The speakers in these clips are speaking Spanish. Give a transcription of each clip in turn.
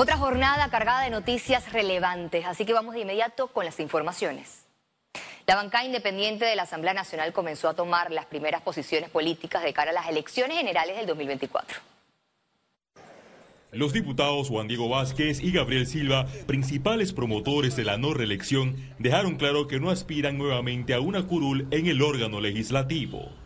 Otra jornada cargada de noticias relevantes, así que vamos de inmediato con las informaciones. La bancada independiente de la Asamblea Nacional comenzó a tomar las primeras posiciones políticas de cara a las elecciones generales del 2024. Los diputados Juan Diego Vázquez y Gabriel Silva, principales promotores de la no reelección, dejaron claro que no aspiran nuevamente a una curul en el órgano legislativo.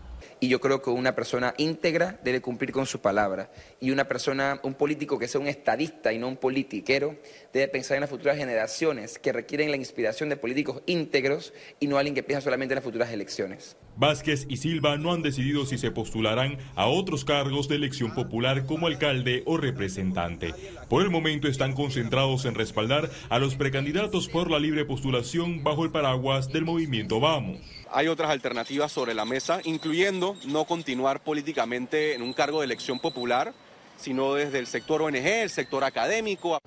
Y yo creo que una persona íntegra debe cumplir con su palabra. Y una persona, un político que sea un estadista y no un politiquero, debe pensar en las futuras generaciones que requieren la inspiración de políticos íntegros y no alguien que piensa solamente en las futuras elecciones. Vázquez y Silva no han decidido si se postularán a otros cargos de elección popular como alcalde o representante. Por el momento están concentrados en respaldar a los precandidatos por la libre postulación bajo el paraguas del movimiento Vamos. Hay otras alternativas sobre la mesa, incluyendo no continuar políticamente en un cargo de elección popular, sino desde el sector ONG, el sector académico.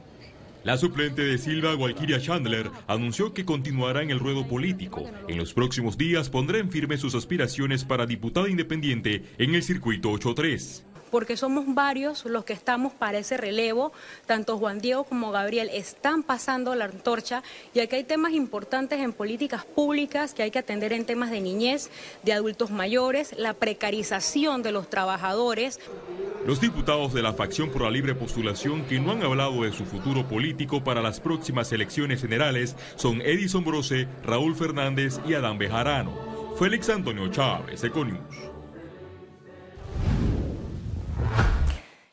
La suplente de Silva, Gualquiria Chandler, anunció que continuará en el ruedo político. En los próximos días pondrá en firme sus aspiraciones para diputada independiente en el circuito 83 porque somos varios los que estamos para ese relevo, tanto Juan Diego como Gabriel están pasando la antorcha y aquí hay temas importantes en políticas públicas que hay que atender en temas de niñez, de adultos mayores, la precarización de los trabajadores. Los diputados de la facción por la libre postulación que no han hablado de su futuro político para las próximas elecciones generales son Edison Brose, Raúl Fernández y Adán Bejarano. Félix Antonio Chávez, Econius.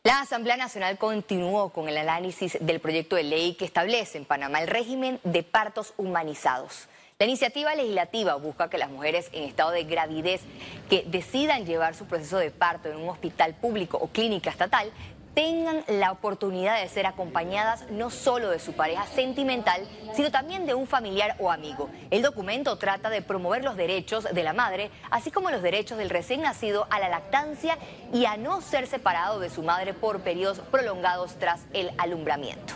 La Asamblea Nacional continuó con el análisis del proyecto de ley que establece en Panamá el régimen de partos humanizados. La iniciativa legislativa busca que las mujeres en estado de gravidez que decidan llevar su proceso de parto en un hospital público o clínica estatal tengan la oportunidad de ser acompañadas no solo de su pareja sentimental, sino también de un familiar o amigo. El documento trata de promover los derechos de la madre, así como los derechos del recién nacido a la lactancia y a no ser separado de su madre por periodos prolongados tras el alumbramiento.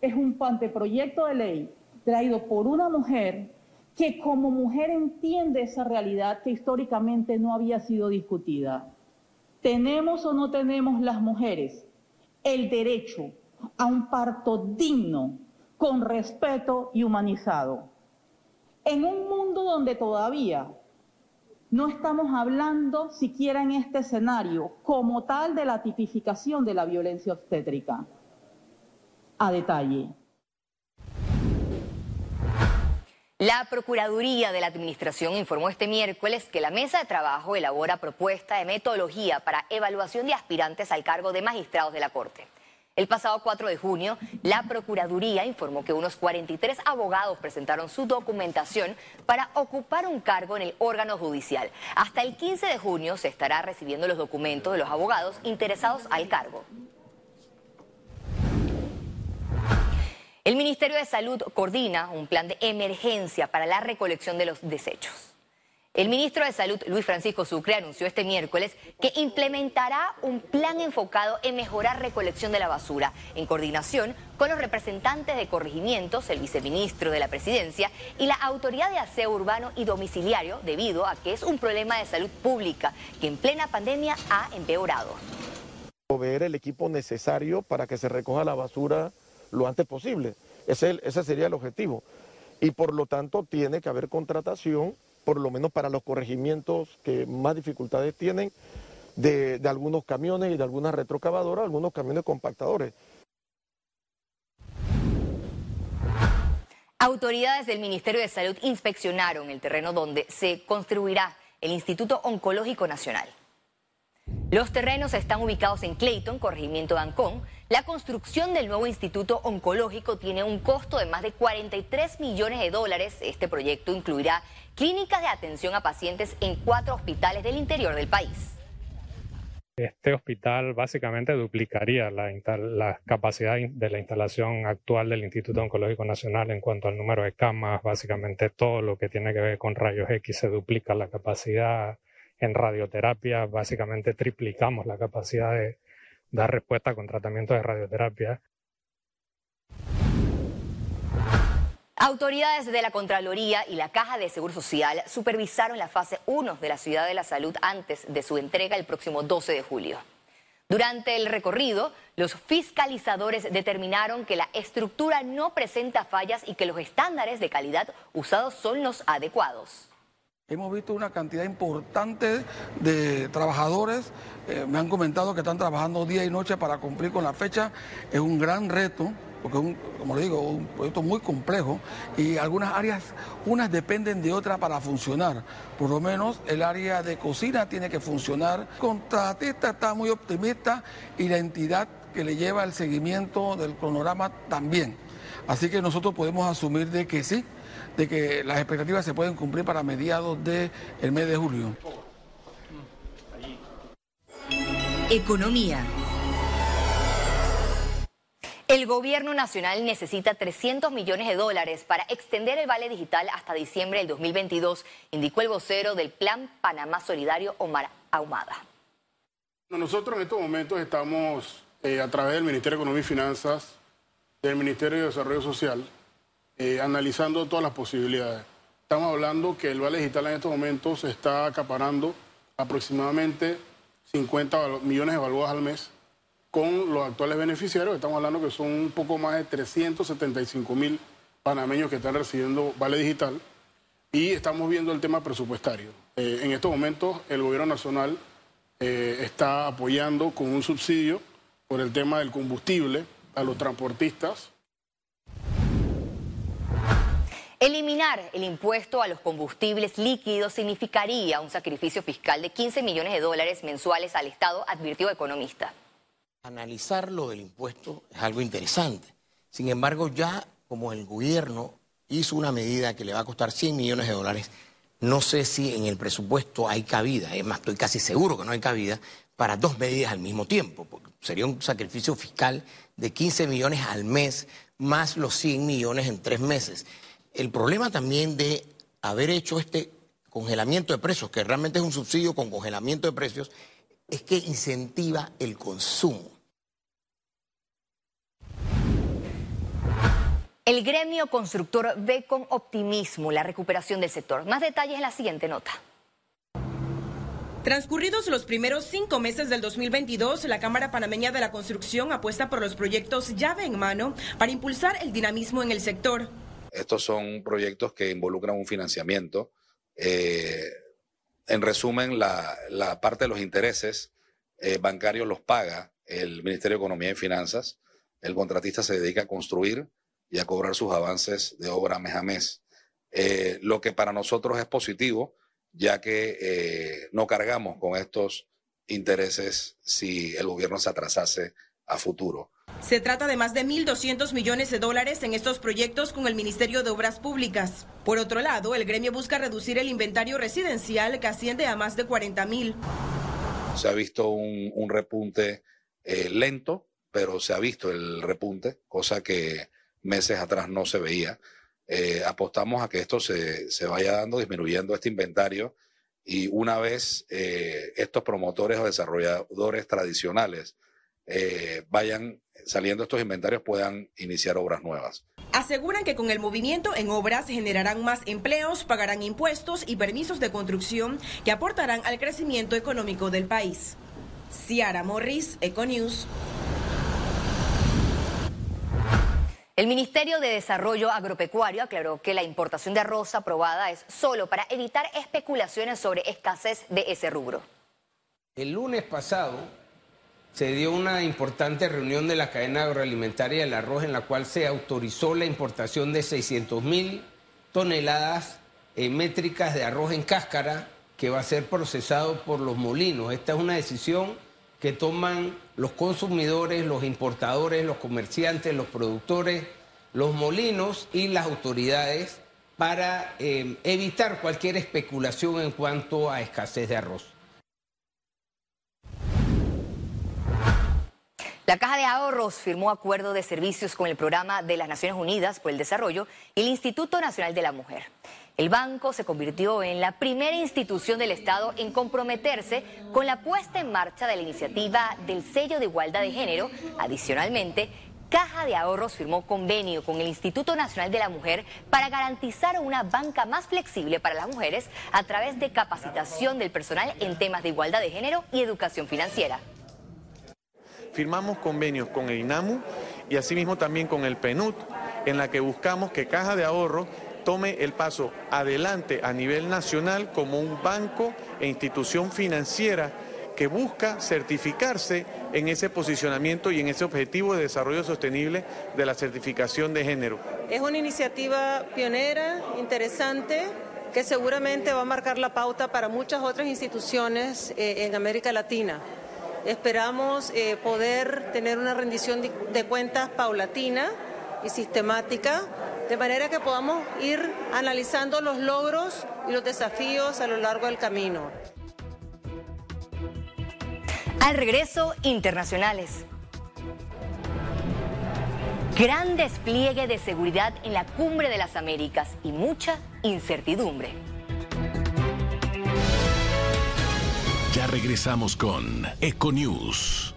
Es un anteproyecto de ley traído por una mujer que como mujer entiende esa realidad que históricamente no había sido discutida. ¿Tenemos o no tenemos las mujeres el derecho a un parto digno, con respeto y humanizado? En un mundo donde todavía no estamos hablando siquiera en este escenario como tal de la tipificación de la violencia obstétrica. A detalle. La Procuraduría de la Administración informó este miércoles que la mesa de trabajo elabora propuesta de metodología para evaluación de aspirantes al cargo de magistrados de la Corte. El pasado 4 de junio, la Procuraduría informó que unos 43 abogados presentaron su documentación para ocupar un cargo en el órgano judicial. Hasta el 15 de junio se estará recibiendo los documentos de los abogados interesados al cargo. El Ministerio de Salud coordina un plan de emergencia para la recolección de los desechos. El ministro de Salud, Luis Francisco Sucre, anunció este miércoles que implementará un plan enfocado en mejorar recolección de la basura, en coordinación con los representantes de corregimientos, el viceministro de la presidencia y la autoridad de aseo urbano y domiciliario, debido a que es un problema de salud pública que en plena pandemia ha empeorado. Proveer el equipo necesario para que se recoja la basura lo antes posible. Ese, ese sería el objetivo. Y por lo tanto tiene que haber contratación, por lo menos para los corregimientos que más dificultades tienen, de, de algunos camiones y de algunas retrocavadoras, algunos camiones compactadores. Autoridades del Ministerio de Salud inspeccionaron el terreno donde se construirá el Instituto Oncológico Nacional. Los terrenos están ubicados en Clayton, corregimiento de Ancón. La construcción del nuevo instituto oncológico tiene un costo de más de 43 millones de dólares. Este proyecto incluirá clínicas de atención a pacientes en cuatro hospitales del interior del país. Este hospital básicamente duplicaría la, capacidad de la instalación actual del Instituto Oncológico Nacional en cuanto al número de camas, básicamente todo lo que tiene que ver con rayos X se duplica la capacidad en radioterapia básicamente triplicamos la capacidad de dar respuesta con tratamiento de radioterapia. Autoridades de la Contraloría y la Caja de Seguro Social supervisaron la fase 1 de la Ciudad de la Salud antes de su entrega el próximo 12 de julio. Durante el recorrido, los fiscalizadores determinaron que la estructura no presenta fallas y que los estándares de calidad usados son los adecuados. Hemos visto una cantidad importante de trabajadores, eh, me han comentado que están trabajando día y noche para cumplir con la fecha, es un gran reto porque es un, como le digo, un proyecto muy complejo y algunas áreas, unas dependen de otras para funcionar. Por lo menos el área de cocina tiene que funcionar. El contratista está muy optimista y la entidad que le lleva el seguimiento del cronograma también. Así que nosotros podemos asumir de que sí, de que las expectativas se pueden cumplir para mediados del mes de julio. Economía. El gobierno nacional necesita 300 millones de dólares para extender el vale digital hasta diciembre del 2022, indicó el vocero del Plan Panamá Solidario, Omar Ahumada. Nosotros en estos momentos estamos, eh, a través del Ministerio de Economía y Finanzas, del Ministerio de Desarrollo Social, eh, analizando todas las posibilidades. Estamos hablando que el vale digital en estos momentos está acaparando aproximadamente 50 millones de evaluadas al mes con los actuales beneficiarios. Estamos hablando que son un poco más de 375 mil panameños que están recibiendo Vale Digital y estamos viendo el tema presupuestario. Eh, en estos momentos el gobierno nacional eh, está apoyando con un subsidio por el tema del combustible a los transportistas. Eliminar el impuesto a los combustibles líquidos significaría un sacrificio fiscal de 15 millones de dólares mensuales al Estado, advirtió economista. Analizar lo del impuesto es algo interesante. Sin embargo, ya como el gobierno hizo una medida que le va a costar 100 millones de dólares, no sé si en el presupuesto hay cabida, es más, estoy casi seguro que no hay cabida para dos medidas al mismo tiempo, sería un sacrificio fiscal de 15 millones al mes más los 100 millones en tres meses. El problema también de haber hecho este congelamiento de precios, que realmente es un subsidio con congelamiento de precios, es que incentiva el consumo. El gremio constructor ve con optimismo la recuperación del sector. Más detalles en la siguiente nota. Transcurridos los primeros cinco meses del 2022, la Cámara Panameña de la Construcción apuesta por los proyectos llave en mano para impulsar el dinamismo en el sector. Estos son proyectos que involucran un financiamiento eh, en resumen, la, parte de los intereses eh, bancarios los paga el Ministerio de Economía y Finanzas. El contratista se dedica a construir y a cobrar sus avances de obra mes a mes. Eh, lo que para nosotros es positivo, ya que no cargamos con estos intereses si el gobierno se atrasase a futuro. Se trata de más de 1.200 millones de dólares en estos proyectos con el Ministerio de Obras Públicas. Por otro lado, el gremio busca reducir el inventario residencial que asciende a más de 40 mil. Se ha visto un, repunte eh, lento, pero se ha visto el repunte, cosa que meses atrás no se veía. Eh, apostamos a que esto se, vaya dando, disminuyendo este inventario y una vez eh, estos promotores o desarrolladores tradicionales vayan saliendo estos inventarios puedan iniciar obras nuevas. Aseguran que con el movimiento en obras generarán más empleos, pagarán impuestos y permisos de construcción que aportarán al crecimiento económico del país. Ciara Morris, Econews. El Ministerio de Desarrollo Agropecuario aclaró que la importación de arroz aprobada es solo para evitar especulaciones sobre escasez de ese rubro. El lunes pasado, se dio una importante reunión de la cadena agroalimentaria del arroz en la cual se autorizó la importación de 600 mil toneladas eh, métricas de arroz en cáscara que va a ser procesado por los molinos. Esta es una decisión que toman los consumidores, los importadores, los comerciantes, los productores, los molinos y las autoridades para eh, evitar cualquier especulación en cuanto a escasez de arroz. La Caja de Ahorros firmó acuerdo de servicios con el Programa de las Naciones Unidas por el Desarrollo y el Instituto Nacional de la Mujer. El banco se convirtió en la primera institución del Estado en comprometerse con la puesta en marcha de la iniciativa del sello de igualdad de género. Adicionalmente, Caja de Ahorros firmó convenio con el Instituto Nacional de la Mujer para garantizar una banca más flexible para las mujeres a través de capacitación del personal en temas de igualdad de género y educación financiera. Firmamos convenios con el INAMU y asimismo también con el PNUD, en la que buscamos que Caja de Ahorro tome el paso adelante a nivel nacional como un banco e institución financiera que busca certificarse en ese posicionamiento y en ese objetivo de desarrollo sostenible de la certificación de género. Es una iniciativa pionera, interesante, que seguramente va a marcar la pauta para muchas otras instituciones eh, en América Latina. Esperamos eh, poder tener una rendición de cuentas paulatina y sistemática, de manera que podamos ir analizando los logros y los desafíos a lo largo del camino. Al regreso, internacionales. Gran despliegue de seguridad en la cumbre de las Américas y mucha incertidumbre. Regresamos con Econews.